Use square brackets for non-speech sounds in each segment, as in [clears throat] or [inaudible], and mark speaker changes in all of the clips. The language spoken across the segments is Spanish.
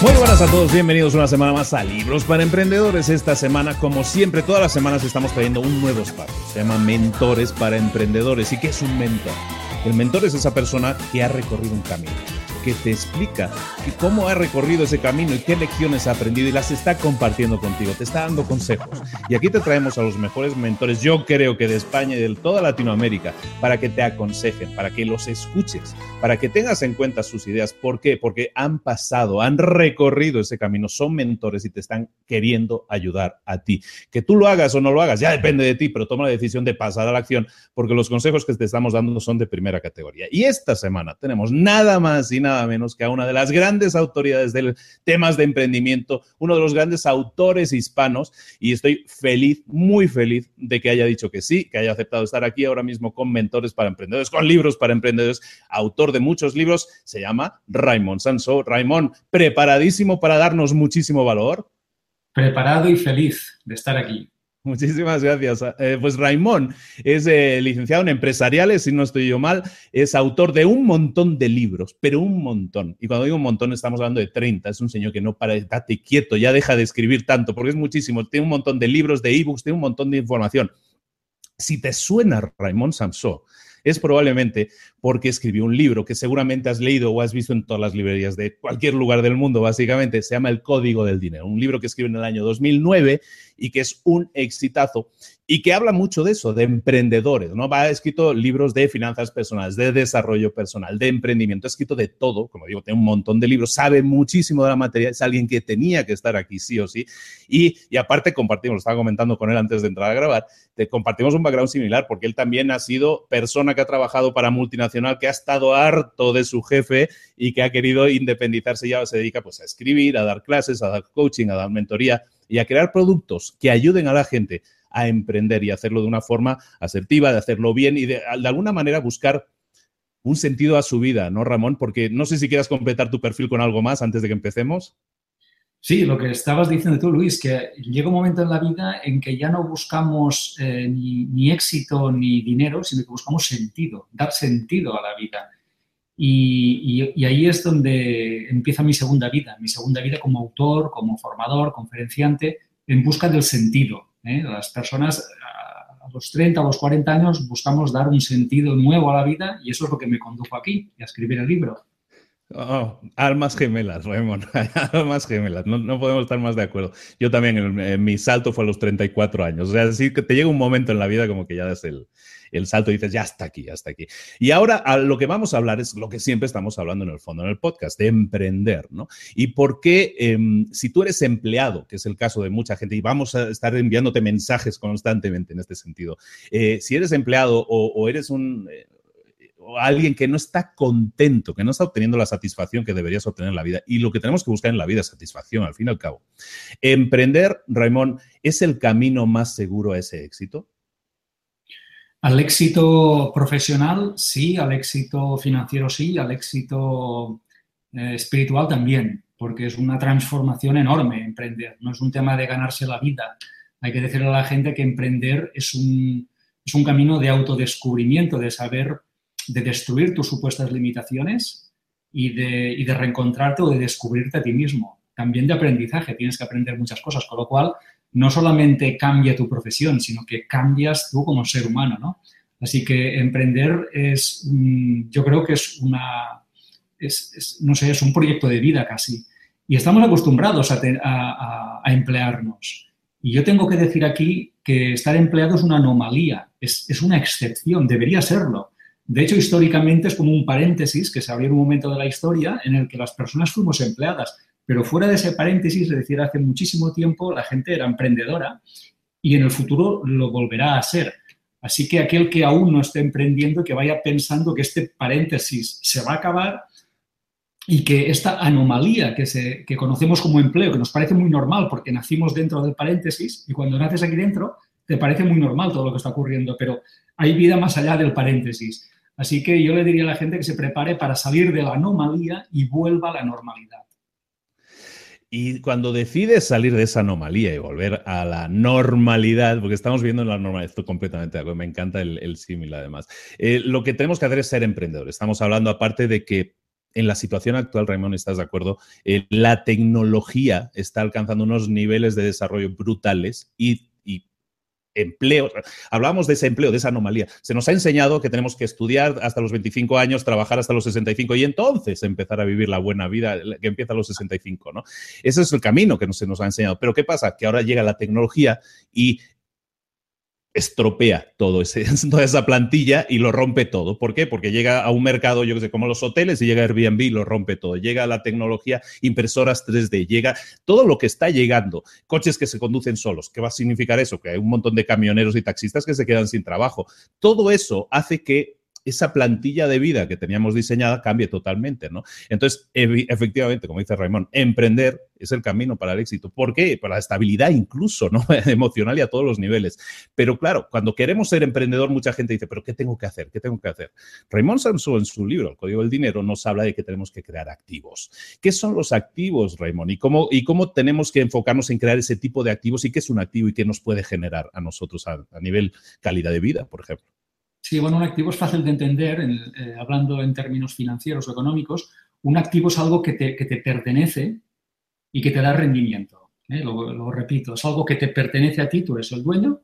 Speaker 1: Muy buenas a todos, bienvenidos una semana más a Libros para Emprendedores. Esta semana, como siempre, todas las semanas estamos trayendo un nuevo espacio. Se llama Mentores para Emprendedores. ¿Y qué es un mentor? El mentor es esa persona que ha recorrido un camino que te explica cómo ha recorrido ese camino y qué lecciones ha aprendido y las está compartiendo contigo, te está dando consejos. Y aquí te traemos a los mejores mentores, yo creo que de España y de toda Latinoamérica, para que te aconsejen, para que los escuches, para que tengas en cuenta sus ideas. ¿Por qué? Porque han pasado, han recorrido ese camino, son mentores y te están queriendo ayudar a ti. Que tú lo hagas o no lo hagas, ya depende de ti, pero toma la decisión de pasar a la acción, porque los consejos que te estamos dando son de primera categoría. Y esta semana tenemos nada más y nada nada menos que a una de las grandes autoridades de temas de emprendimiento, uno de los grandes autores hispanos, y estoy feliz, muy feliz de que haya dicho que sí, que haya aceptado estar aquí ahora mismo con mentores para emprendedores, con libros para emprendedores, autor de muchos libros, se llama Raymond Sanso. Raymond, preparadísimo para darnos muchísimo valor.
Speaker 2: Preparado y feliz de estar aquí.
Speaker 1: Muchísimas gracias. Eh, pues Raimón es eh, licenciado en empresariales, si no estoy yo mal, es autor de un montón de libros, pero un montón. Y cuando digo un montón estamos hablando de 30. Es un señor que no para, estate quieto, ya deja de escribir tanto, porque es muchísimo. Tiene un montón de libros, de ebooks, tiene un montón de información. Si te suena Raimón Samsó, es probablemente porque escribió un libro que seguramente has leído o has visto en todas las librerías de cualquier lugar del mundo, básicamente. Se llama El Código del Dinero, un libro que escribe en el año 2009 y que es un exitazo y que habla mucho de eso, de emprendedores, ¿no? Ha escrito libros de finanzas personales, de desarrollo personal, de emprendimiento, ha escrito de todo, como digo, tiene un montón de libros, sabe muchísimo de la materia, es alguien que tenía que estar aquí sí o sí, y, y aparte compartimos, lo estaba comentando con él antes de entrar a grabar, te compartimos un background similar, porque él también ha sido persona que ha trabajado para multinacional, que ha estado harto de su jefe y que ha querido independizarse y ahora se dedica pues a escribir, a dar clases, a dar coaching, a dar mentoría y a crear productos que ayuden a la gente a emprender y hacerlo de una forma asertiva, de hacerlo bien y de, alguna manera buscar un sentido a su vida, ¿no, Ramón? Porque no sé si quieras completar tu perfil con algo más antes de que empecemos.
Speaker 2: Sí, lo que estabas diciendo tú, Luis, que llega un momento en la vida en que ya no buscamos eh, ni, éxito ni dinero, sino que buscamos sentido, dar sentido a la vida. Y, ahí es donde empieza mi segunda vida, mi segunda vida como autor, como formador, conferenciante, en busca del sentido. ¿eh? Las personas a los 30, a los 40 años buscamos dar un sentido nuevo a la vida y eso es lo que me condujo aquí, a escribir el libro.
Speaker 3: Oh, almas gemelas, Raymond. [laughs] almas gemelas. No, podemos estar más de acuerdo. Yo también, mi salto fue a los 34 años. O sea, sí que te llega un momento en la vida como que ya das el, el salto dices, ya está aquí, ya está aquí. Y ahora lo que vamos a hablar es lo que siempre estamos hablando en el fondo, en el podcast, de emprender, ¿no? Y por qué, em, si tú eres empleado, que es el caso de mucha gente, y vamos a estar enviándote mensajes constantemente en este sentido, eh, si eres empleado o, eres un... Eh, alguien que no está contento, que no está obteniendo la satisfacción que deberías obtener en la vida. Y lo que tenemos que buscar en la vida es satisfacción, al fin y al cabo. Emprender, Raymond, ¿es el camino más seguro a ese éxito?
Speaker 2: Al éxito profesional, sí, al éxito financiero, sí, al éxito eh, espiritual también, porque es una transformación enorme emprender. No es un tema de ganarse la vida. Hay que decirle a la gente que emprender es un, es un camino de autodescubrimiento, de saber, de destruir tus supuestas limitaciones y de, y de reencontrarte o de descubrirte a ti mismo. También de aprendizaje, tienes que aprender muchas cosas, con lo cual no solamente cambia tu profesión, sino que cambias tú como ser humano, ¿no? Así que emprender es, yo creo que es una, no sé, es un proyecto de vida casi. Y estamos acostumbrados a, emplearnos. Y yo tengo que decir aquí que estar empleado es una anomalía, es, es, una excepción, debería serlo. De hecho, históricamente es como un paréntesis que se abrió en un momento de la historia en el que las personas fuimos empleadas. Pero fuera de ese paréntesis, es decir, hace muchísimo tiempo la gente era emprendedora y en el futuro lo volverá a ser. Así que aquel que aún no esté emprendiendo, que vaya pensando que este paréntesis se va a acabar y que esta anomalía que, se, que conocemos como empleo, que nos parece muy normal porque nacimos dentro del paréntesis y cuando naces aquí dentro te parece muy normal todo lo que está ocurriendo, pero hay vida más allá del paréntesis. Así que yo le diría a la gente que se prepare para salir de la anomalía y vuelva a la normalidad.
Speaker 3: Y cuando decides salir de esa anomalía y volver a la normalidad, porque estamos viendo en la normalidad, completamente, me encanta el, símil además, eh, lo que tenemos que hacer es ser emprendedores. Estamos hablando aparte de que en la situación actual, Raymond, ¿estás de acuerdo? Eh, la tecnología está alcanzando unos niveles de desarrollo brutales y empleo. Hablábamos de ese empleo, de esa anomalía. Se nos ha enseñado que tenemos que estudiar hasta los 25 años, trabajar hasta los 65 y entonces empezar a vivir la buena vida que empieza a los 65, ¿no? Ese es el camino que se nos ha enseñado. Pero ¿qué pasa? Que ahora llega la tecnología y estropea todo [laughs] toda esa plantilla y lo rompe todo. ¿Por qué? Porque llega a un mercado, yo que sé, como los hoteles y llega Airbnb y lo rompe todo. Llega la tecnología, impresoras 3D, llega todo lo que está llegando. Coches que se conducen solos. ¿Qué va a significar eso? Que hay un montón de camioneros y taxistas que se quedan sin trabajo. Todo eso hace que esa plantilla de vida que teníamos diseñada cambie totalmente, ¿no? Entonces, efectivamente, como dice Raymond, emprender es el camino para el éxito. ¿Por qué? Para la estabilidad incluso, ¿no? [laughs] Emocional y a todos los niveles. Pero claro, cuando queremos ser emprendedor, mucha gente dice, pero ¿qué tengo que hacer? ¿Qué tengo que hacer? Raymond Samson en su libro, El Código del Dinero, nos habla de que tenemos que crear activos. ¿Qué son los activos, Raymond? ¿Y cómo, y cómo tenemos que enfocarnos en crear ese tipo de activos? ¿Y qué es un activo y qué nos puede generar a nosotros a nivel calidad de vida, por ejemplo?
Speaker 2: Sí, bueno, un activo es fácil de entender, eh, hablando en términos financieros o económicos. Un activo es algo que te, pertenece y que te da rendimiento. ¿eh? Lo, repito, es algo que te pertenece a ti, tú eres el dueño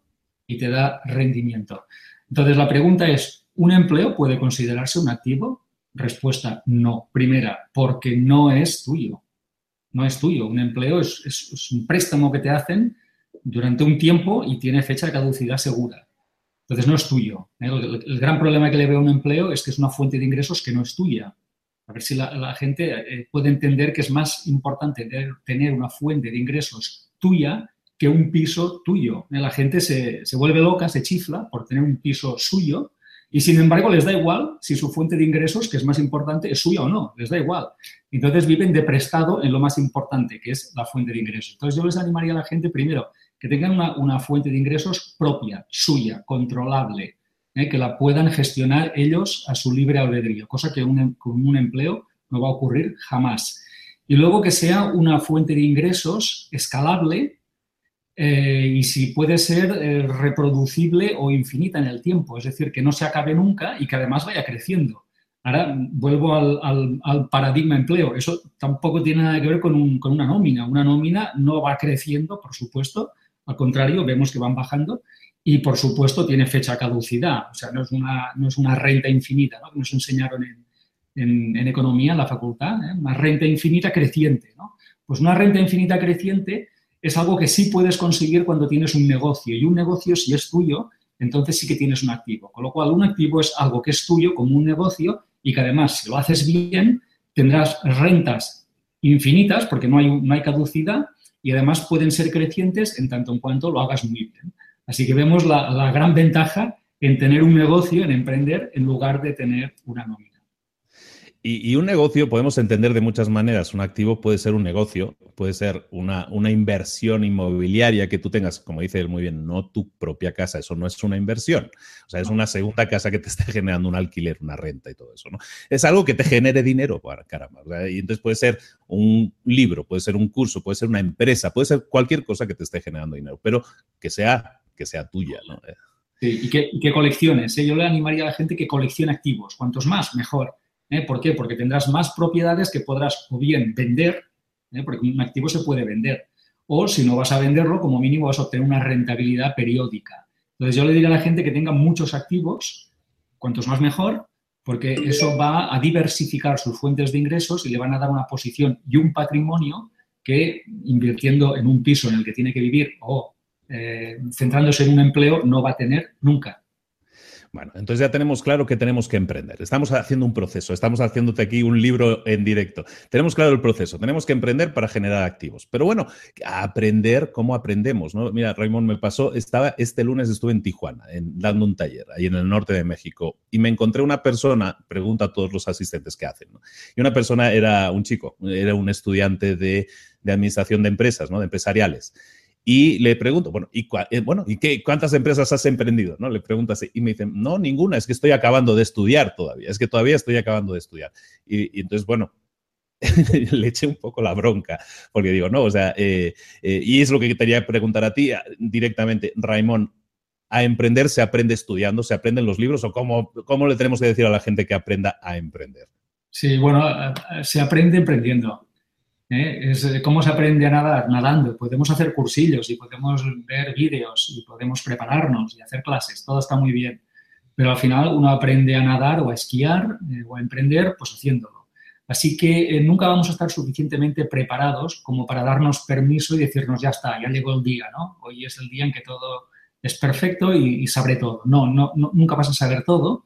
Speaker 2: y te da rendimiento. Entonces, la pregunta es, ¿un empleo puede considerarse un activo? Respuesta, no. Primera, porque no es tuyo. No es tuyo. Un empleo es un préstamo que te hacen durante un tiempo y tiene fecha de caducidad segura. Entonces no es tuyo. ¿eh? El, gran problema que le veo a un empleo es que es una fuente de ingresos que no es tuya. A ver si la, gente eh, puede entender que es más importante tener, una fuente de ingresos tuya que un piso tuyo. ¿eh? La gente se, vuelve loca, se chifla por tener un piso suyo y sin embargo les da igual si su fuente de ingresos, que es más importante, es suya o no, les da igual. Entonces viven de prestado en lo más importante, que es la fuente de ingresos. Entonces yo les animaría a la gente primero que tengan una, fuente de ingresos propia, suya, controlable, ¿eh? que la puedan gestionar ellos a su libre albedrío, cosa que un, con un empleo no va a ocurrir jamás. Y luego que sea una fuente de ingresos escalable eh, y si puede ser eh, reproducible o infinita en el tiempo, es decir, que no se acabe nunca y que además vaya creciendo. Ahora vuelvo al, paradigma empleo. Eso tampoco tiene nada que ver con, una nómina. Una nómina no va creciendo, por supuesto, al contrario, vemos que van bajando y, por supuesto, tiene fecha caducidad. O sea, no es una, no es una renta infinita, ¿no? que nos enseñaron en, economía en la facultad, ¿eh? una renta infinita creciente. ¿no? Pues una renta infinita creciente es algo que sí puedes conseguir cuando tienes un negocio y un negocio si es tuyo, entonces sí que tienes un activo. Con lo cual, un activo es algo que es tuyo como un negocio y que además, si lo haces bien, tendrás rentas infinitas porque no hay, no hay caducidad y además pueden ser crecientes en tanto en cuanto lo hagas muy bien. Así que vemos la, la gran ventaja en tener un negocio, en emprender, en lugar de tener una nómina.
Speaker 3: Y, un negocio podemos entender de muchas maneras. Un activo puede ser un negocio, puede ser una, una, inversión inmobiliaria que tú tengas, como dice él muy bien, no tu propia casa. Eso no es una inversión. O sea, es una segunda casa que te está generando un alquiler, una renta y todo eso. ¿no? Es algo que te genere dinero, caramba. Y entonces puede ser un libro, puede ser un curso, puede ser una empresa, puede ser cualquier cosa que te esté generando dinero, pero que sea, que sea tuya.
Speaker 2: Sí, y que, y colecciones. ¿eh? Yo le animaría a la gente que coleccione activos. Cuantos más, mejor ¿eh? ¿Por qué? Porque tendrás más propiedades que podrás o bien vender, ¿eh? porque un activo se puede vender, o si no vas a venderlo, como mínimo vas a obtener una rentabilidad periódica. Entonces yo le diría a la gente que tenga muchos activos, cuantos más mejor, porque eso va a diversificar sus fuentes de ingresos y le van a dar una posición y un patrimonio que invirtiendo en un piso en el que tiene que vivir o eh, centrándose en un empleo no va a tener nunca.
Speaker 3: Bueno, entonces ya tenemos claro que tenemos que emprender. Estamos haciendo un proceso, estamos haciéndote aquí un libro en directo. Tenemos claro el proceso, tenemos que emprender para generar activos. Pero bueno, aprender, ¿cómo aprendemos? ¿no? Mira, Raymond, me pasó, estaba, este lunes estuve en Tijuana, dando un taller, ahí en el norte de México, y me encontré una persona, pregunta a todos los asistentes qué hacen, y una persona era un chico, era un estudiante de, de administración de empresas, ¿no? de empresariales. Y le pregunto, bueno, ¿y, eh, bueno, ¿y qué, cuántas empresas has emprendido? ¿no? Le pregunto. Y me dicen, no, ninguna, es que estoy acabando de estudiar todavía, es que todavía estoy acabando de estudiar. Y, entonces, bueno, [laughs] le eché un poco la bronca, porque digo, no, o sea, eh, eh, y es lo que quería preguntar a ti directamente, Raimón, ¿a emprender se aprende estudiando, se aprenden los libros o cómo, cómo le tenemos que decir a la gente que aprenda a emprender?
Speaker 2: Sí, bueno, se aprende emprendiendo. ¿Eh? Es eh, cómo se aprende a nadar, nadando. Podemos hacer cursillos y podemos ver vídeos y podemos prepararnos y hacer clases, todo está muy bien. Pero al final uno aprende a nadar o a esquiar eh, o a emprender pues haciéndolo. Así que nunca vamos a estar suficientemente preparados como para darnos permiso y decirnos ya está, ya llegó el día, ¿no? Hoy es el día en que todo es perfecto y, sabré todo. No, no, no, nunca vas a saber todo,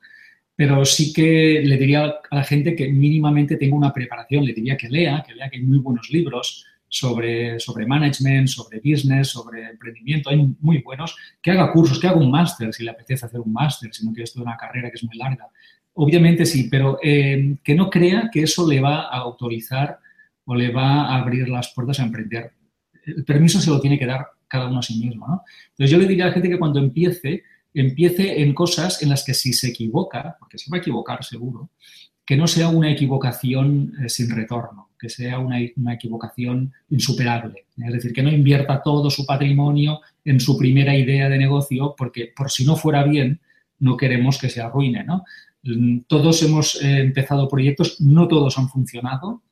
Speaker 2: pero sí que le diría a la gente que mínimamente tenga una preparación, le diría que lea, que lea que hay muy buenos libros sobre, sobre management, sobre business, sobre emprendimiento, hay muy buenos, que haga cursos, que haga un máster si le apetece hacer un máster, si no quiere estudiar una carrera que es muy larga. Obviamente sí, pero eh, que no crea que eso le va a autorizar o le va a abrir las puertas a emprender. El permiso se lo tiene que dar cada uno a sí mismo. ¿no? Entonces yo le diría a la gente que cuando empiece, empiece en cosas en las que si se equivoca, porque se va a equivocar seguro, que no sea una equivocación eh, sin retorno, que sea una, equivocación insuperable. Es decir, que no invierta todo su patrimonio en su primera idea de negocio, porque por si no fuera bien, no queremos que se arruine. ¿no? Todos hemos eh, empezado proyectos, no todos han funcionado,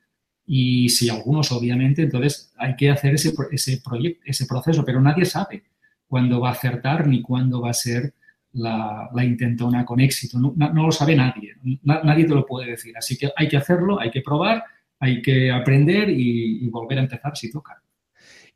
Speaker 2: y si algunos, obviamente, entonces hay que hacer ese, ese, ese proceso, pero nadie sabe cuándo va a acertar ni cuándo va a ser la, la intentona con éxito. No, lo sabe nadie, nadie te lo puede decir. Así que hay que hacerlo, hay que probar, hay que aprender y volver a empezar si toca.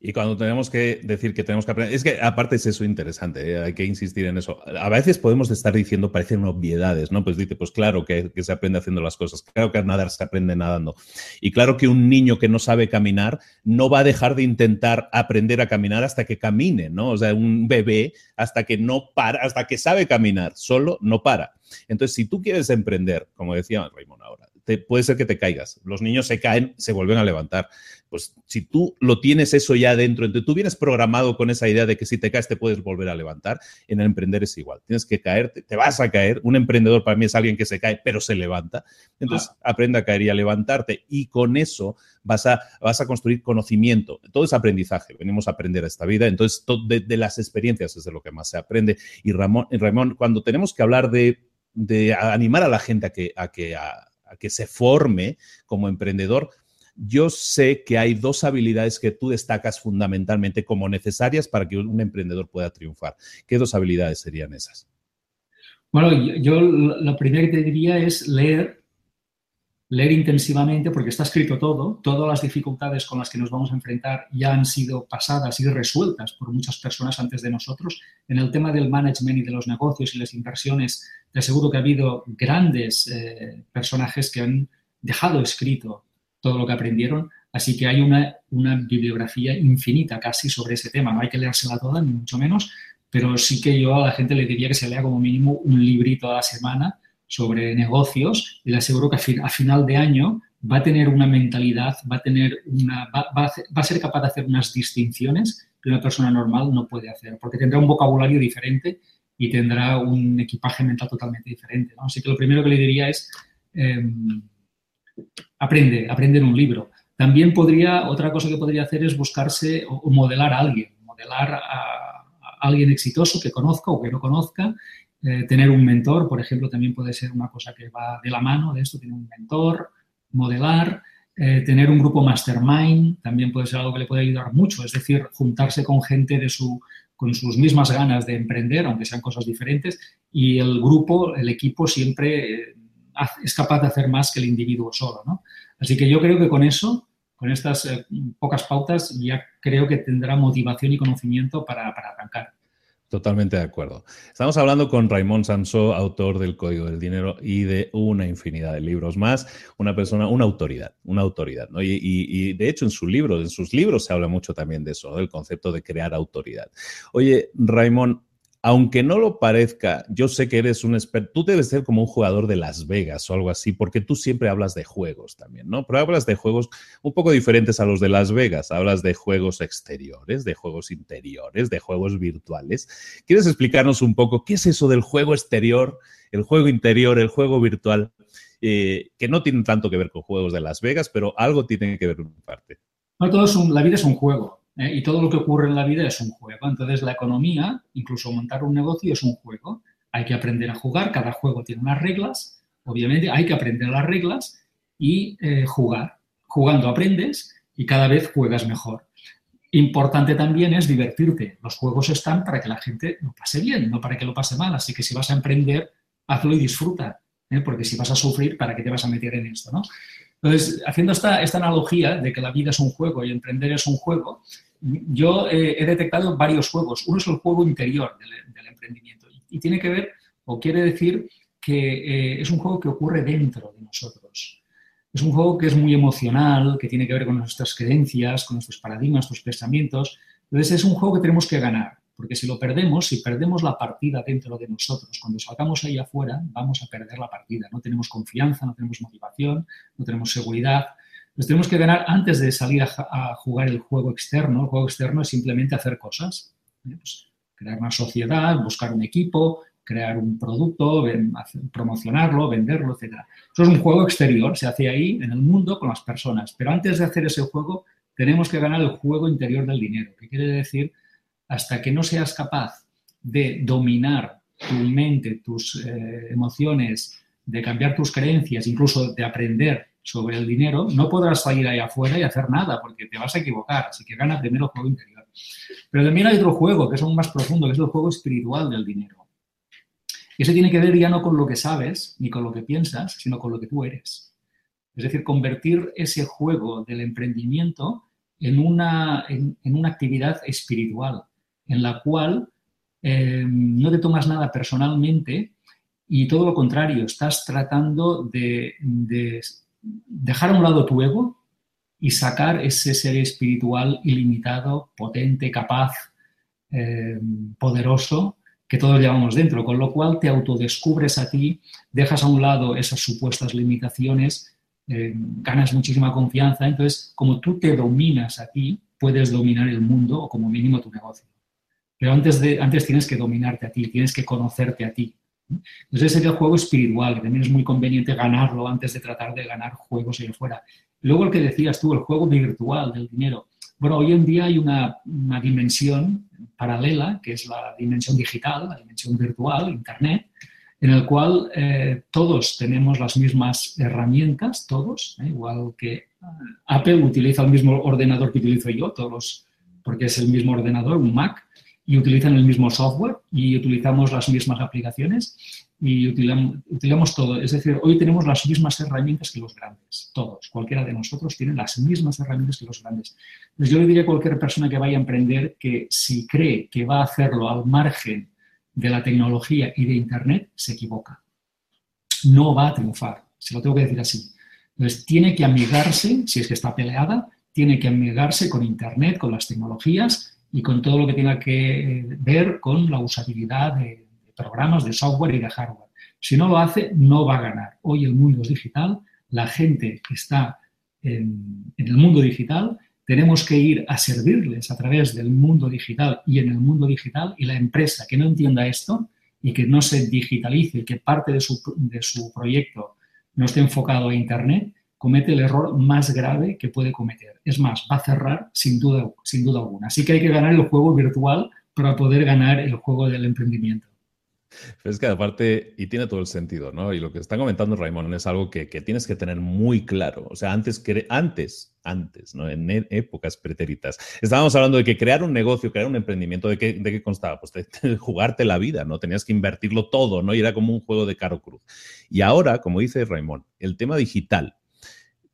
Speaker 3: Y cuando tenemos que decir que tenemos que aprender, es que aparte es eso interesante, ¿eh? hay que insistir en eso. A veces podemos estar diciendo, parecen obviedades, ¿no? Pues dice, pues claro que, se aprende haciendo las cosas, claro que a nadar se aprende nadando. Y claro que un niño que no sabe caminar no va a dejar de intentar aprender a caminar hasta que camine, ¿no? O sea, un bebé hasta que no para, hasta que sabe caminar, solo no para. Entonces, si tú quieres emprender, como decía Raymond ahora, puede ser que te caigas. Los niños se caen, se vuelven a levantar. Pues si tú lo tienes eso ya dentro, entonces tú vienes programado con esa idea de que si te caes te puedes volver a levantar, en el emprender es igual. Tienes que caerte, te vas a caer. Un emprendedor para mí es alguien que se cae, pero se levanta. Entonces aprende a caer y a levantarte. Y con eso vas a, vas a construir conocimiento. Todo es aprendizaje. Venimos a aprender a esta vida. Entonces, de, las experiencias es de lo que más se aprende. Y Ramón, Ramón cuando tenemos que hablar de, animar a la gente a que, a que a que se forme como emprendedor, yo sé que hay dos habilidades que tú destacas fundamentalmente como necesarias para que un emprendedor pueda triunfar. ¿Qué dos habilidades serían esas?
Speaker 2: Bueno, yo, la primera que te diría es leer, leer intensivamente porque está escrito todo, todas las dificultades con las que nos vamos a enfrentar ya han sido pasadas y resueltas por muchas personas antes de nosotros. En el tema del management y de los negocios y las inversiones, te aseguro que ha habido grandes eh, personajes que han dejado escrito todo lo que aprendieron, así que hay una, una bibliografía infinita casi sobre ese tema. No hay que leérsela toda, ni mucho menos, pero sí que yo a la gente le diría que se lea como mínimo un librito a la semana sobre negocios le aseguro que a, final de año va a tener una mentalidad, va a, tener una, va, a ser capaz de hacer unas distinciones que una persona normal no puede hacer, porque tendrá un vocabulario diferente y tendrá un equipaje mental totalmente diferente. Así que lo primero que le diría es, em, aprende, aprende en un libro. También podría, otra cosa que podría hacer es buscarse o, modelar a alguien, modelar a alguien exitoso que conozca o que no conozca eh, tener un mentor, por ejemplo, también puede ser una cosa que va de la mano de esto, tener un mentor, modelar, eh, tener un grupo mastermind, también puede ser algo que le puede ayudar mucho, es decir, juntarse con gente de su, con sus mismas ganas de emprender, aunque sean cosas diferentes, y el grupo, el equipo siempre eh, es capaz de hacer más que el individuo solo. Así que yo creo que con eso, con estas pocas pautas, ya creo que tendrá motivación y conocimiento para, para arrancar.
Speaker 3: Totalmente de acuerdo. Estamos hablando con Raymond Sansó, autor del Código del Dinero y de una infinidad de libros más, una persona, una autoridad, una autoridad. Y, de hecho en sus libros, en sus libros se habla mucho también de eso, del concepto de crear autoridad. Oye, Raymond, aunque no lo parezca, yo sé que eres un experto, tú debes ser como un jugador de Las Vegas o algo así, porque tú siempre hablas de juegos también, ¿no? Pero hablas de juegos un poco diferentes a los de Las Vegas, hablas de juegos exteriores, de juegos interiores, de juegos virtuales. ¿Quieres explicarnos un poco qué es eso del juego exterior, el juego interior, el juego virtual, eh, que no tienen tanto que ver con juegos de Las Vegas, pero algo tiene que ver en parte?
Speaker 2: No, todo es la vida es un juego. ¿Eh? y todo lo que ocurre en la vida es un juego. Entonces, la economía, incluso montar un negocio, es un juego. Hay que aprender a jugar, cada juego tiene unas reglas, obviamente hay que aprender las reglas y eh, jugar. Jugando aprendes y cada vez juegas mejor. Importante también es divertirte. Los juegos están para que la gente lo pase bien, no para que lo pase mal. Así que si vas a emprender, hazlo y disfruta. ¿eh? Porque si vas a sufrir, ¿para qué te vas a meter en esto? ¿no? Entonces, haciendo esta, esta analogía de que la vida es un juego y emprender es un juego, yo eh, he detectado varios juegos. Uno es el juego interior del, emprendimiento y, tiene que ver, o quiere decir, que eh, es un juego que ocurre dentro de nosotros. Es un juego que es muy emocional, que tiene que ver con nuestras creencias, con nuestros paradigmas, nuestros pensamientos. Entonces es un juego que tenemos que ganar, porque si lo perdemos, si perdemos la partida dentro de nosotros, cuando salgamos ahí afuera, vamos a perder la partida. No tenemos confianza, no tenemos motivación, no tenemos seguridad. Nos tenemos que ganar antes de salir a, jugar el juego externo. El juego externo es simplemente hacer cosas. ¿eh? Pues, crear una sociedad, buscar un equipo, crear un producto, promocionarlo, venderlo, etc. Eso es un juego exterior, se hace ahí en el mundo con las personas. Pero antes de hacer ese juego, tenemos que ganar el juego interior del dinero, que quiere decir, hasta que no seas capaz de dominar tu mente, tus eh, emociones, de cambiar tus creencias, incluso de aprender sobre el dinero, no podrás salir ahí afuera y hacer nada porque te vas a equivocar. Así que gana primero el juego interior. Pero también hay otro juego que es aún más profundo, que es el juego espiritual del dinero. Y ese tiene que ver ya no con lo que sabes ni con lo que piensas, sino con lo que tú eres. Es decir, convertir ese juego del emprendimiento en una, en, una actividad espiritual, en la cual eh, no te tomas nada personalmente y todo lo contrario, estás tratando de dejar a un lado tu ego y sacar ese ser espiritual ilimitado, potente, capaz, eh, poderoso que todos llevamos dentro, con lo cual te autodescubres a ti, dejas a un lado esas supuestas limitaciones, eh, ganas muchísima confianza, entonces como tú te dominas a ti, puedes dominar el mundo o como mínimo tu negocio. Pero antes, de, antes tienes que dominarte a ti, tienes que conocerte a ti. Entonces es el juego espiritual, que también es muy conveniente ganarlo antes de tratar de ganar juegos ahí afuera. Luego el que decías tú, el juego virtual del dinero. Bueno, hoy en día hay una, dimensión paralela, que es la dimensión digital, la dimensión virtual, Internet, en el cual eh, todos tenemos las mismas herramientas, todos, eh, igual que eh, Apple utiliza el mismo ordenador que utilizo yo, todos, porque es el mismo ordenador, un Mac, y utilizan el mismo software y utilizamos las mismas aplicaciones. y utilizamos, todo. Es decir, hoy tenemos las mismas herramientas que los grandes, todos. Cualquiera de nosotros tiene las mismas herramientas que los grandes. Pues yo le diría a cualquier persona que vaya a emprender que si cree que va a hacerlo al margen de la tecnología y de Internet, se equivoca. No va a triunfar, se lo tengo que decir así. Entonces, tiene que amigarse, si es que está peleada, tiene que amigarse con Internet, con las tecnologías y con todo lo que tenga que ver con la usabilidad de programas de software y de hardware. Si no lo hace, no va a ganar. Hoy el mundo es digital, la gente que está en, el mundo digital, tenemos que ir a servirles a través del mundo digital y en el mundo digital y la empresa que no entienda esto y que no se digitalice, que parte de su, de su proyecto no esté enfocado a Internet, comete el error más grave que puede cometer. Es más, va a cerrar sin duda, sin duda alguna. Así que hay que ganar el juego virtual para poder ganar el juego del emprendimiento.
Speaker 3: Es que aparte, y tiene todo el sentido, ¿no? Y lo que está comentando Raymond es algo que, tienes que tener muy claro. O sea, antes, antes, antes, ¿no? En e, épocas pretéritas, estábamos hablando de que crear un negocio, crear un emprendimiento, ¿de qué, de qué constaba? Pues de, jugarte la vida, ¿no? Tenías que invertirlo todo, ¿no? Y era como un juego de caro cruz. Y ahora, como dice Raymond, el tema digital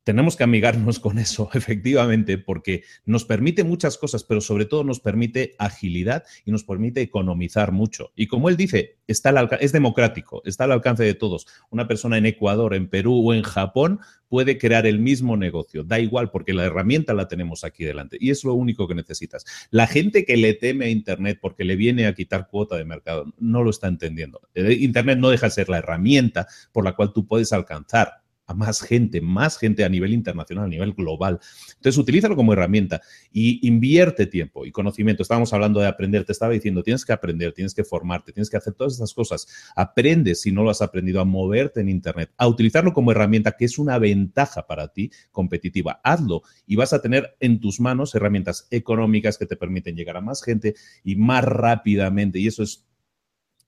Speaker 3: tenemos que amigarnos con eso, [laughs] efectivamente, porque nos permite muchas cosas, pero sobre todo nos permite agilidad y nos permite economizar mucho. Y como él dice, está es democrático, está al alcance de todos. Una persona en Ecuador, en Perú o en Japón puede crear el mismo negocio. Da igual, porque la herramienta la tenemos aquí delante y es lo único que necesitas. La gente que le teme a Internet porque le viene a quitar cuota de mercado no lo está entendiendo. Internet no deja de ser la herramienta por la cual tú puedes alcanzar a más gente, más gente a nivel internacional, a nivel global. Entonces, utilízalo como herramienta y invierte tiempo y conocimiento. Estábamos hablando de aprender, te estaba diciendo, tienes que aprender, tienes que formarte, tienes que hacer todas estas cosas. Aprende, si no lo has aprendido, a moverte en Internet, a utilizarlo como herramienta, que es una ventaja para ti competitiva. Hazlo y vas a tener en tus manos herramientas económicas que te permiten llegar a más gente y más rápidamente. Y eso es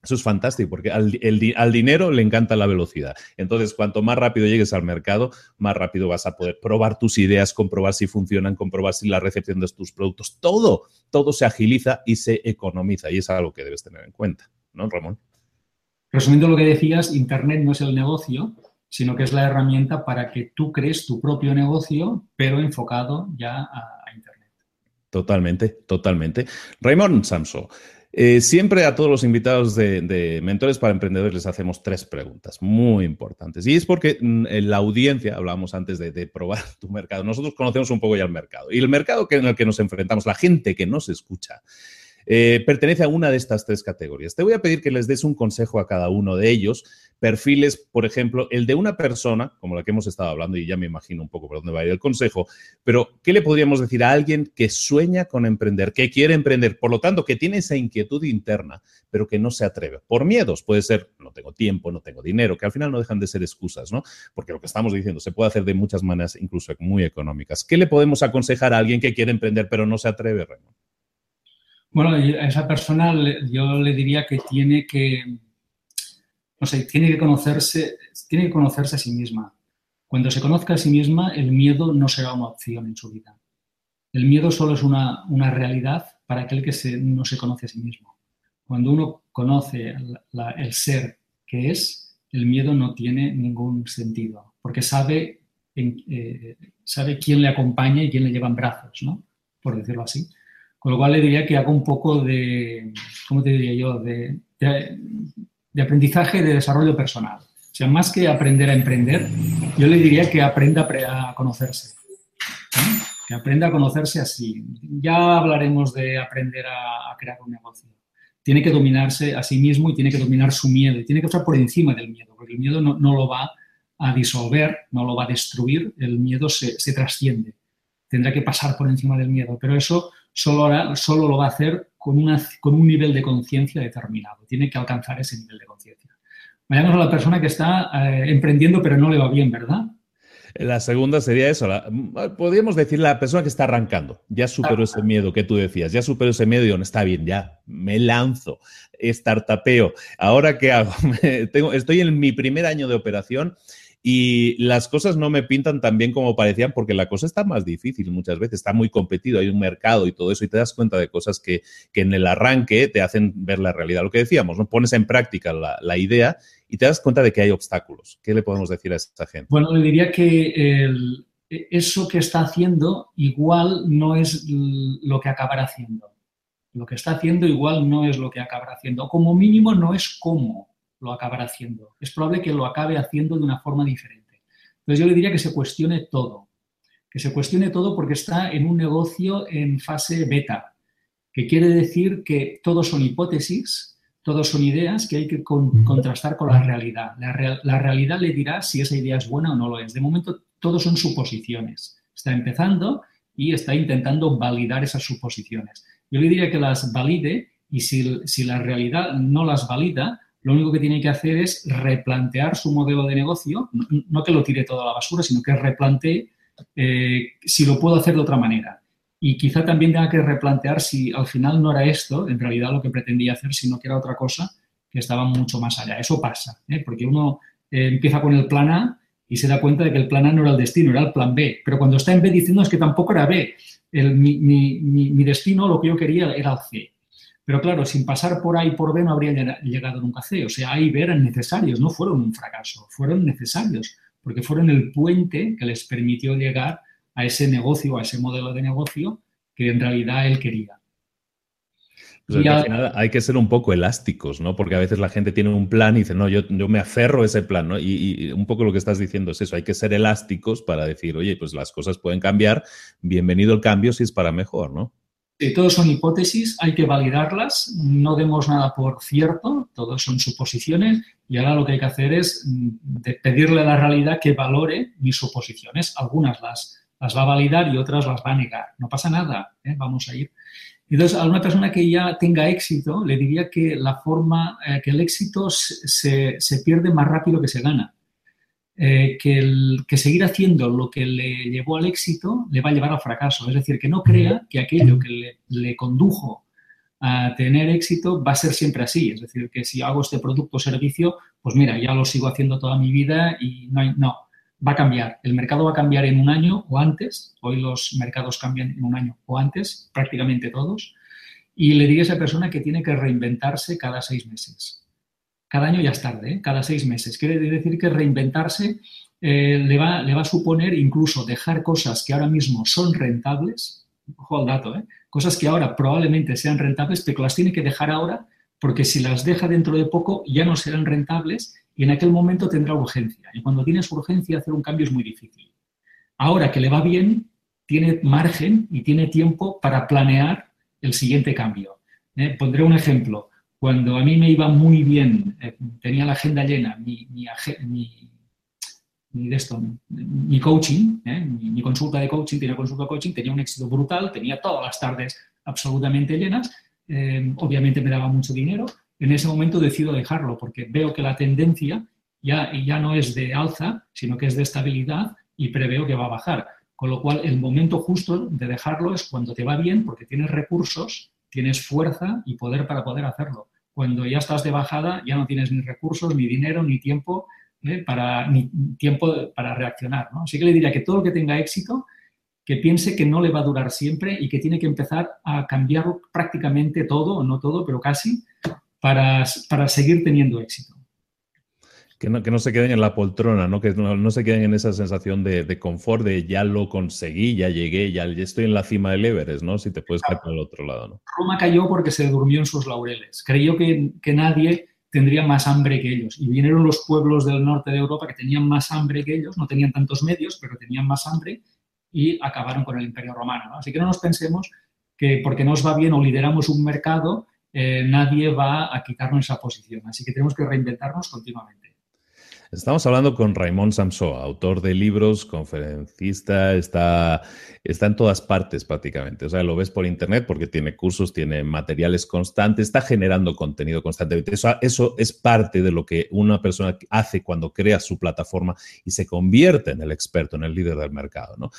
Speaker 3: eso es fantástico porque al, dinero le encanta la velocidad. Entonces, cuanto más rápido llegues al mercado, más rápido vas a poder probar tus ideas, comprobar si funcionan, comprobar si la recepción de tus productos, todo, todo se agiliza y se economiza y es algo que debes tener en cuenta, ¿no, Ramón?
Speaker 2: Resumiendo lo que decías, Internet no es el negocio, sino que es la herramienta para que tú crees tu propio negocio, pero enfocado ya a, a Internet.
Speaker 3: Totalmente, totalmente. Raymond Samso, eh, siempre a todos los invitados de, Mentores para Emprendedores les hacemos tres preguntas muy importantes. Y es porque mm, en la audiencia, hablábamos antes de, probar [laughs] tu mercado, nosotros conocemos un poco ya el mercado. Y el mercado que, en el que nos enfrentamos, la gente que nos escucha, eh, pertenece a una de estas tres categorías. Te voy a pedir que les des un consejo a cada uno de ellos. Perfiles, por ejemplo, el de una persona, como la que hemos estado hablando, y ya me imagino un poco por dónde va a ir el consejo, pero ¿qué le podríamos decir a alguien que sueña con emprender, que quiere emprender, por lo tanto, que tiene esa inquietud interna, pero que no se atreve? Por miedos, puede ser, no tengo tiempo, no tengo dinero, que al final no dejan de ser excusas, ¿no? Porque lo que estamos diciendo se puede hacer de muchas maneras, incluso muy económicas. ¿Qué le podemos aconsejar a alguien que quiere emprender, pero no se atreve, Raymond?
Speaker 2: Bueno, a esa persona yo le diría que tiene que, no sé, tiene que conocerse, tiene que conocerse a sí misma. Cuando se conozca a sí misma, el miedo no será una opción en su vida. El miedo solo es una, realidad para aquel que no se conoce a sí mismo. Cuando uno conoce el ser que es, el miedo no tiene ningún sentido, porque sabe, eh, sabe quién le acompaña y quién le lleva en brazos, ¿no? por decirlo así. Con lo cual le diría que haga un poco de, ¿cómo te diría yo?, de, de, aprendizaje de desarrollo personal. O sea, más que aprender a emprender, yo le diría que aprenda a conocerse. Que aprenda a conocerse así. Ya hablaremos de aprender a, crear un negocio. Tiene que dominarse a sí mismo y tiene que dominar su miedo. Y tiene que estar por encima del miedo, porque el miedo no, no lo va a disolver, no lo va a destruir. El miedo se, se trasciende. Tendrá que pasar por encima del miedo. Pero eso solo, solo lo va a hacer con, una, con un nivel de conciencia determinado. Tiene que alcanzar ese nivel de conciencia. Vayamos a la persona que está eh, emprendiendo pero no le va bien, ¿verdad?
Speaker 3: La segunda sería eso, podríamos decir la persona que está arrancando, ya superó ese miedo que tú decías, ya superó ese miedo y no está bien, ya me lanzo, startupeo. Ahora qué hago? [laughs] Tengo, estoy en mi primer año de operación Y las cosas no me pintan tan bien como parecían porque la cosa está más difícil muchas veces, está muy competido, hay un mercado y todo eso y te das cuenta de cosas que, en el arranque te hacen ver la realidad. Lo que decíamos, ¿no? pones en práctica la, idea y te das cuenta de que hay obstáculos. ¿Qué le podemos decir a esta gente?
Speaker 2: Bueno, le diría que eso que está haciendo igual no es lo que acabará haciendo. Lo que está haciendo igual no es lo que acabará haciendo. Como mínimo no es cómo lo acabará haciendo. Es probable que lo acabe haciendo de una forma diferente. Entonces yo le diría que se cuestione todo. Que se cuestione todo porque está en un negocio en fase beta, que quiere decir que todos son hipótesis, todos son ideas que hay que contrastar con la realidad. La, la realidad le dirá si esa idea es buena o no lo es. De momento, todos son suposiciones. Está empezando y está intentando validar esas suposiciones. Yo le diría que las valide y si, la realidad no las valida, lo único que tiene que hacer es replantear su modelo de negocio, no, que lo tire todo a la basura, sino que replantee eh, si lo puedo hacer de otra manera. Y quizá también tenga que replantear si al final no era esto, en realidad lo que pretendía hacer, sino que era otra cosa que estaba mucho más allá. Eso pasa, ¿eh? porque uno eh, empieza con el plan A y se da cuenta de que el plan A no era el destino, era el plan B. Pero cuando está en B diciendo es que tampoco era B, mi, destino, lo que yo quería era el C. Pero claro, sin pasar por A y por B no habría llegado nunca a C. O sea, A y B eran necesarios, no fueron un fracaso, fueron necesarios, porque fueron el puente que les permitió llegar a ese negocio, a ese modelo de negocio que en realidad él quería.
Speaker 3: Pues hay que ser un poco elásticos, ¿no? Porque a veces la gente tiene un plan y dice, no, yo, yo me aferro a ese plan, ¿no? Y, un poco lo que estás diciendo es eso, hay que ser elásticos para decir, oye, pues las cosas pueden cambiar, bienvenido el cambio si es para mejor, ¿no?
Speaker 2: Sí, todos son hipótesis, hay que validarlas, no demos nada por cierto, todos son suposiciones y ahora lo que hay que hacer es mm, pedirle a la realidad que valore mis suposiciones. Algunas las, las va a validar y otras las va a negar. No pasa nada, ¿eh? vamos a ir. Entonces, a una persona que ya tenga éxito, le diría que la forma, eh, que el éxito se, se, pierde más rápido que se gana. Eh, que, el, que seguir haciendo lo que le llevó al éxito le va a llevar al fracaso. Es decir, que no crea que aquello que le, le condujo a tener éxito va a ser siempre así. Es decir, que si hago este producto o servicio, pues mira, ya lo sigo haciendo toda mi vida y no hay, no, va a cambiar. El mercado va a cambiar en un año o antes. Hoy los mercados cambian en un año o antes, prácticamente todos. Y le diría a esa persona que tiene que reinventarse cada seis meses. Cada año ya es tarde, ¿eh? cada seis meses. Quiere decir que reinventarse eh, le, va, le va a suponer incluso dejar cosas que ahora mismo son rentables. Ojo al dato, ¿eh? cosas que ahora probablemente sean rentables, pero que las tiene que dejar ahora porque si las deja dentro de poco ya no serán rentables y en aquel momento tendrá urgencia. Y cuando tienes urgencia, hacer un cambio es muy difícil. Ahora que le va bien, tiene margen y tiene tiempo para planear el siguiente cambio. Pondré un ejemplo. Cuando a mí me iba muy bien, eh, tenía la agenda llena, mi, mi, coaching, ¿eh? mi, consulta de coaching, tenía consulta de coaching, tenía un éxito brutal, tenía todas las tardes absolutamente llenas, obviamente me daba mucho dinero, en ese momento decido dejarlo porque veo que la tendencia ya, ya no es de alza, sino que es de estabilidad y preveo que va a bajar. Con lo cual, el momento justo de dejarlo es cuando te va bien porque tienes recursos, tienes fuerza y poder para poder hacerlo. Cuando ya estás de bajada, ya no tienes ni recursos, ni dinero, ni tiempo, ¿eh? para, ni tiempo para reaccionar. ¿no? Así que le diría que todo lo que tenga éxito, que piense que no le va a durar siempre y que tiene que empezar a cambiar prácticamente todo, no todo, pero casi, para, seguir teniendo éxito.
Speaker 3: Que no, que no, se queden en la poltrona, ¿no? que no, se queden en esa sensación de, confort, de ya lo conseguí, ya llegué, ya, estoy en la cima del Everest, ¿no? Si te puedes caer para el otro lado, ¿no?
Speaker 2: Roma cayó porque se durmió en sus laureles. Creyó que, que nadie tendría más hambre que ellos. Y vinieron los pueblos del norte de Europa que tenían más hambre que ellos, no tenían tantos medios, pero tenían más hambre y acabaron con el imperio romano. ¿no? Así que no nos pensemos que porque nos va bien o lideramos un mercado, eh, nadie va a quitarnos esa posición. Así que tenemos que reinventarnos continuamente.
Speaker 3: Estamos hablando con Raymond Samso, autor de libros, conferencista, está, está en todas partes prácticamente. O sea, lo ves por internet porque tiene cursos, tiene materiales constantes, está generando contenido constantemente. Eso, eso es parte de lo que una persona hace cuando crea su plataforma y se convierte en el experto, en el líder del mercado. ¿no?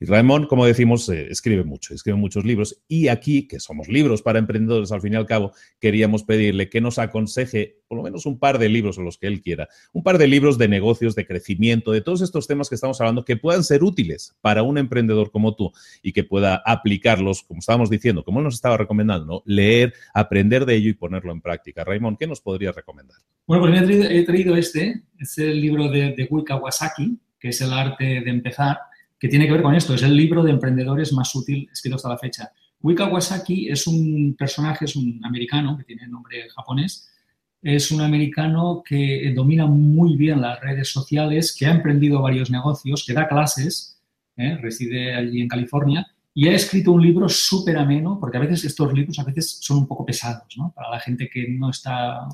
Speaker 3: Y Ramón, como decimos, eh, escribe mucho, escribe muchos libros. Y aquí, que somos libros para emprendedores, al fin y al cabo, queríamos pedirle que nos aconseje por lo menos un par de libros o los que él quiera, un par de libros de negocios, de crecimiento, de todos estos temas que estamos hablando, que puedan ser útiles para un emprendedor como tú y que pueda aplicarlos, como estábamos diciendo, como él nos estaba recomendando, leer, aprender de ello y ponerlo en práctica. Raymond, ¿qué nos podría recomendar?
Speaker 2: Bueno, pues he traído, este, es el libro de, de Kawasaki, que es el arte de empezar que tiene que ver con esto. Es el libro de emprendedores más útil escrito hasta la fecha. Wika Kawasaki es un personaje, es un americano que tiene nombre japonés. Es un americano que domina muy bien las redes sociales, que ha emprendido varios negocios, que da clases, ¿eh? reside allí en California y ha escrito un libro súper ameno, porque a veces estos libros a veces son un poco pesados, ¿no? Para la gente que no está,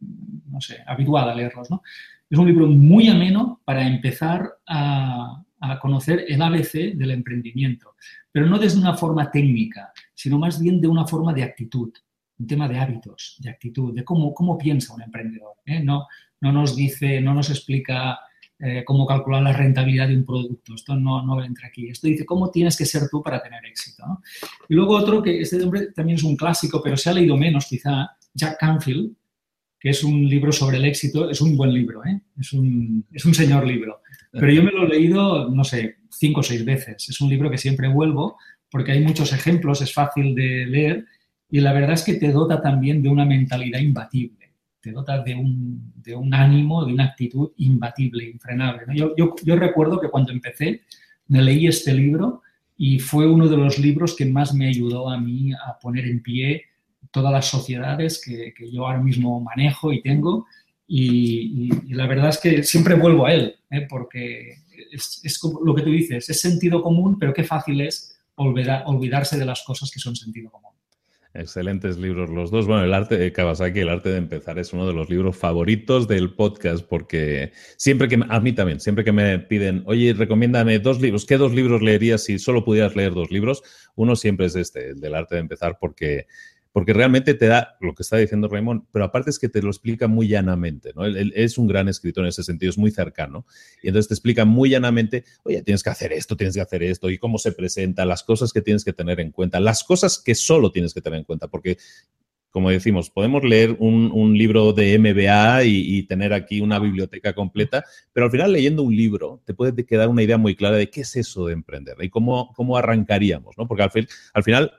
Speaker 2: no sé, habituada a leerlos, ¿no? Es un libro muy ameno para empezar a, a conocer el ABC del emprendimiento, pero no desde una forma técnica, sino más bien de una forma de actitud, un tema de hábitos, de actitud, de cómo, cómo piensa un emprendedor. ¿eh? No, no nos dice, no nos explica eh, cómo calcular la rentabilidad de un producto, esto no, no entra aquí. Esto dice cómo tienes que ser tú para tener éxito. Y luego otro, que este hombre también es un clásico, pero se ha leído menos quizá, Jack Canfield, que es un libro sobre el éxito, es un buen libro, ¿eh? es, un, es un señor libro. Pero yo me lo he leído, no sé, cinco o seis veces. Es un libro que siempre vuelvo porque hay muchos ejemplos, es fácil de leer y la verdad es que te dota también de una mentalidad imbatible, te dota de un, de un ánimo, de una actitud imbatible, infrenable. Yo, yo, yo recuerdo que cuando empecé me leí este libro y fue uno de los libros que más me ayudó a mí a poner en pie todas las sociedades que, que yo ahora mismo manejo y tengo y, la verdad es que siempre vuelvo a él, ¿eh? porque es, es, lo que tú dices, es sentido común, pero qué fácil es olvidar, olvidarse de las cosas que son sentido común.
Speaker 3: Excelentes libros los dos. Bueno, el arte de Kawasaki, el arte de empezar, es uno de los libros favoritos del podcast porque siempre que, a mí también, siempre que me piden, oye, recomiéndame dos libros, ¿qué dos libros leerías si solo pudieras leer dos libros? Uno siempre es este, el del arte de empezar, porque porque realmente te da lo que está diciendo Raymond, pero aparte es que te lo explica muy llanamente, ¿no? Él, es un gran escritor en ese sentido, es muy cercano, y entonces te explica muy llanamente, oye, tienes que hacer esto, tienes que hacer esto, y cómo se presenta, las cosas que tienes que tener en cuenta, las cosas que solo tienes que tener en cuenta, porque como decimos, podemos leer un, libro de MBA y, tener aquí una biblioteca completa, pero al final leyendo un libro te puede quedar una idea muy clara de qué es eso de emprender y cómo, cómo arrancaríamos, ¿no? Porque al, al final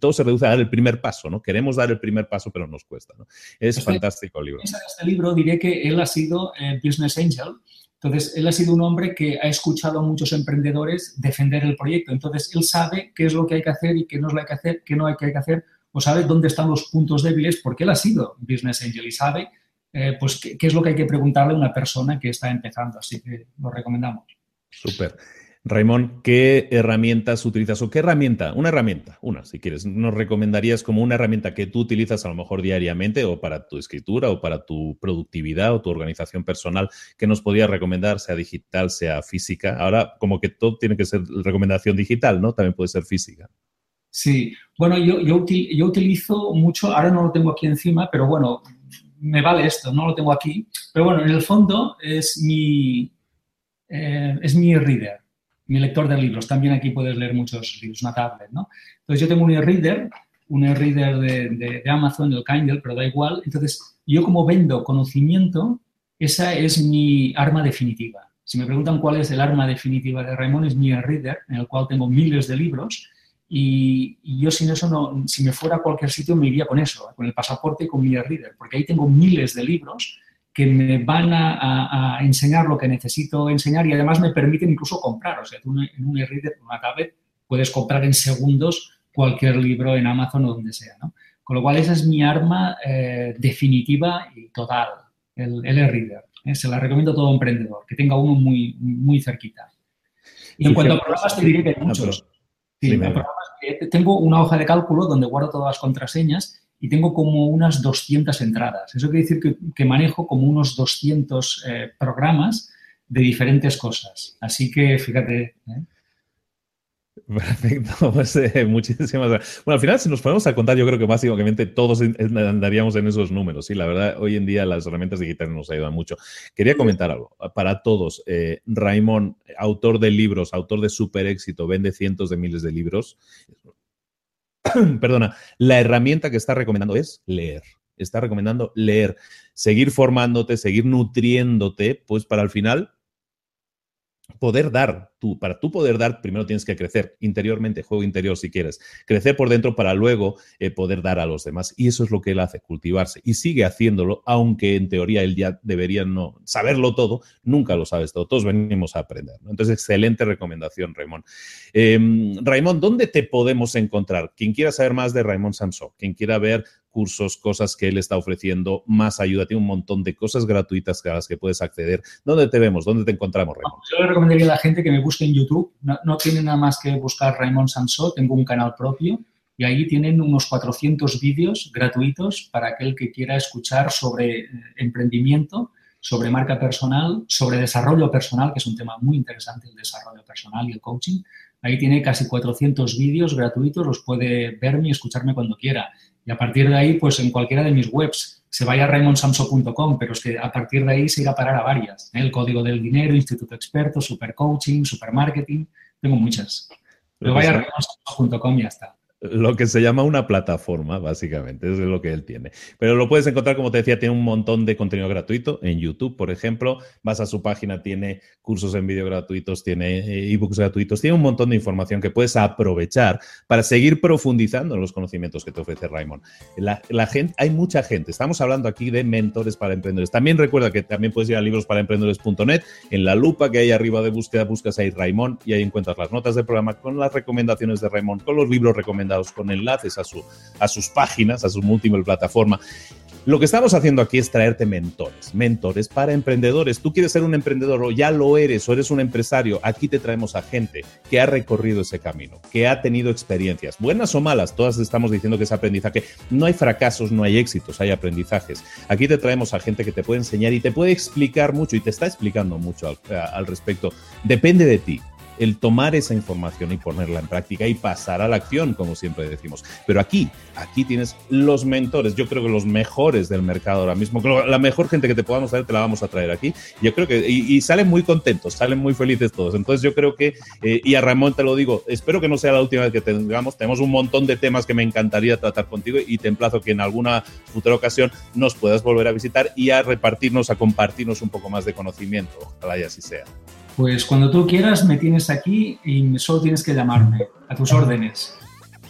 Speaker 3: todo se reduce a dar el primer paso, ¿no? Queremos dar el primer paso, pero nos cuesta, ¿no? Es este, fantástico el libro.
Speaker 2: Este libro diré que él ha sido eh, Business Angel, entonces él ha sido un hombre que ha escuchado a muchos emprendedores defender el proyecto, entonces él sabe qué es lo que hay que hacer y qué no es lo que hay que hacer, qué no hay que hacer, o sabe dónde están los puntos débiles, porque él ha sido Business Angel y sabe eh, pues qué, qué es lo que hay que preguntarle a una persona que está empezando, así que lo recomendamos.
Speaker 3: Súper. Raymond, ¿qué herramientas utilizas o qué herramienta? Una herramienta, una, si quieres. ¿Nos recomendarías como una herramienta que tú utilizas a lo mejor diariamente o para tu escritura o para tu productividad o tu organización personal que nos podrías recomendar, sea digital, sea física? Ahora, como que todo tiene que ser recomendación digital, ¿no? También puede ser física.
Speaker 2: Sí, bueno, yo, yo, yo utilizo mucho, ahora no lo tengo aquí encima, pero bueno, me vale esto, no lo tengo aquí, pero bueno, en el fondo es mi, eh, es mi reader mi lector de libros. También aquí puedes leer muchos libros, una tablet, ¿no? Entonces yo tengo un e-reader, un e-reader de, Amazon, el Kindle, pero da igual. Entonces yo como vendo conocimiento, esa es mi arma definitiva. Si me preguntan cuál es el arma definitiva de Raymond, es mi e-reader, en el cual tengo miles de libros. Y, yo sin eso, no, si me fuera a cualquier sitio, me iría con eso, con el pasaporte y con mi e-reader, porque ahí tengo miles de libros que me van a, enseñar lo que necesito enseñar y además me permiten incluso comprar. O sea, tú en un e-reader, una tablet, puedes comprar en segundos cualquier libro en Amazon o donde sea. ¿no? Con lo cual, esa es mi arma eh, definitiva y total, el, e-reader. ¿eh? Se la recomiendo a todo emprendedor, que tenga uno muy, muy cerquita. Y en cuanto a programas, te diré que hay muchos. tengo una hoja de cálculo donde guardo todas las contraseñas y tengo como unas 200 entradas. Eso quiere decir que, manejo como unos 200 eh, programas de diferentes cosas. Así que fíjate. ¿eh? [laughs]
Speaker 3: Perfecto, pues eh, muchísimas gracias. Bueno, al final, si nos ponemos a contar, yo creo que básicamente todos andaríamos en esos números. Sí, la verdad, hoy en día las herramientas digitales nos ayudan mucho. Quería comentar algo para todos. Eh, autor de libros, autor de super éxito, vende cientos de miles de libros. [clears throat] Perdona, la herramienta que está recomendando es leer. Está recomendando leer, seguir formándote, seguir nutriéndote, pues para al final poder dar, tú, para tú poder dar, primero tienes que crecer interiormente, juego interior si quieres, crecer por dentro para luego eh, poder dar a los demás. Y eso es lo que él hace, cultivarse. Y sigue haciéndolo, aunque en teoría él ya debería no saberlo todo, nunca lo sabes todo, todos venimos a aprender. Entonces, excelente recomendación, Raymond. Eh, Raymond, ¿dónde te podemos encontrar? Quien quiera saber más de Raymond Samson, quien quiera ver cursos, cosas que él está ofreciendo, más ayuda, tiene un montón de cosas gratuitas a las que puedes acceder. ¿Dónde te vemos? ¿Dónde te encontramos, Raymond?
Speaker 2: Yo le recomendaría a la gente que me busque en YouTube. No, tiene nada más que buscar Raymond Sansó, tengo un canal propio y ahí tienen unos 400 vídeos gratuitos para aquel que quiera escuchar sobre eh, emprendimiento, sobre marca personal, sobre desarrollo personal, que es un tema muy interesante, el desarrollo personal y el coaching. Ahí tiene casi 400 vídeos gratuitos, los puede verme y escucharme cuando quiera. Y a partir de ahí, pues en cualquiera de mis webs, se vaya a raymonsamso.com, pero es que a partir de ahí se irá a parar a varias. ¿eh? El Código del Dinero, Instituto Experto, Super Coaching, Super Marketing, tengo muchas. Pero vaya a raymonsamso.com y ya está
Speaker 3: lo que se llama una plataforma, básicamente, es lo que él tiene. Pero lo puedes encontrar, como te decía, tiene un montón de contenido gratuito en YouTube, por ejemplo. Vas a su página, tiene cursos en vídeo gratuitos, tiene eh, ebooks gratuitos, tiene un montón de información que puedes aprovechar para seguir profundizando en los conocimientos que te ofrece Raymond. La, gente, hay mucha gente, estamos hablando aquí de mentores para emprendedores. También recuerda que también puedes ir a librosparaemprendedores.net, en la lupa que hay arriba de búsqueda buscas ahí Raymond y ahí encuentras las notas del programa con las recomendaciones de Raymond, con los libros recomendados con enlaces a, su, a sus páginas, a su múltiple plataforma. Lo que estamos haciendo aquí es traerte mentores, mentores para emprendedores. Tú quieres ser un emprendedor o ya lo eres o eres un empresario, aquí te traemos a gente que ha recorrido ese camino, que ha tenido experiencias, buenas o malas, todas estamos diciendo que es aprendizaje. No hay fracasos, no hay éxitos, hay aprendizajes. Aquí te traemos a gente que te puede enseñar y te puede explicar mucho y te está explicando mucho al, al respecto. Depende de ti el tomar esa información y ponerla en práctica y pasar a la acción, como siempre decimos. Pero aquí, aquí tienes los mentores, yo creo que los mejores del mercado ahora mismo, la mejor gente que te podamos traer, te la vamos a traer aquí. Yo creo que, y, salen muy contentos, salen muy felices todos. Entonces yo creo que, eh, y a Ramón te lo digo, espero que no sea la última vez que tengamos, tenemos un montón de temas que me encantaría tratar contigo y te emplazo que en alguna futura ocasión nos puedas volver a visitar y a repartirnos, a compartirnos un poco más de conocimiento. Ojalá y así sea.
Speaker 2: Pues cuando tú quieras me tienes aquí y solo tienes que llamarme, a tus órdenes. [laughs]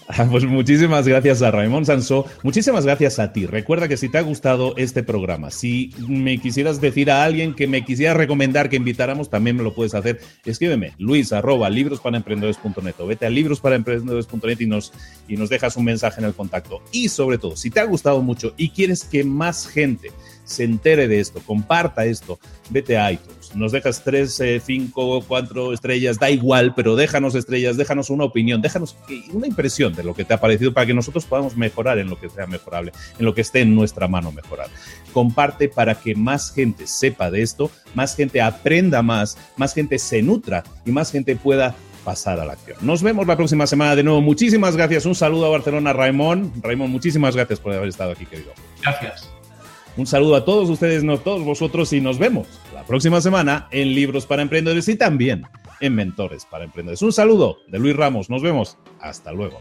Speaker 3: Ah, pues muchísimas gracias a Raymond Sansó, muchísimas gracias a ti. Recuerda que si te ha gustado este programa, si me quisieras decir a alguien que me quisiera recomendar que invitáramos, también me lo puedes hacer. Escríbeme, luis arroba librosparaemprendedores.net o vete a librosparaemprendedores.net y nos, y nos dejas un mensaje en el contacto. Y sobre todo, si te ha gustado mucho y quieres que más gente se entere de esto, comparta esto, vete a iTunes, nos dejas tres, eh, cinco, cuatro estrellas, da igual, pero déjanos estrellas, déjanos una opinión, déjanos una impresión de lo que te ha parecido para que nosotros podamos mejorar en lo que sea mejorable, en lo que esté en nuestra mano mejorar. Comparte para que más gente sepa de esto, más gente aprenda más, más gente se nutra y más gente pueda pasar a la acción. Nos vemos la próxima semana de nuevo. Muchísimas gracias. Un saludo a Barcelona, Raimón. Raimón, muchísimas gracias por haber estado aquí, querido.
Speaker 2: Gracias.
Speaker 3: Un saludo a todos ustedes, no todos vosotros, y nos vemos la próxima semana en Libros para Emprendedores y también en Mentores para Emprendedores. Un saludo de Luis Ramos. Nos vemos. Hasta luego.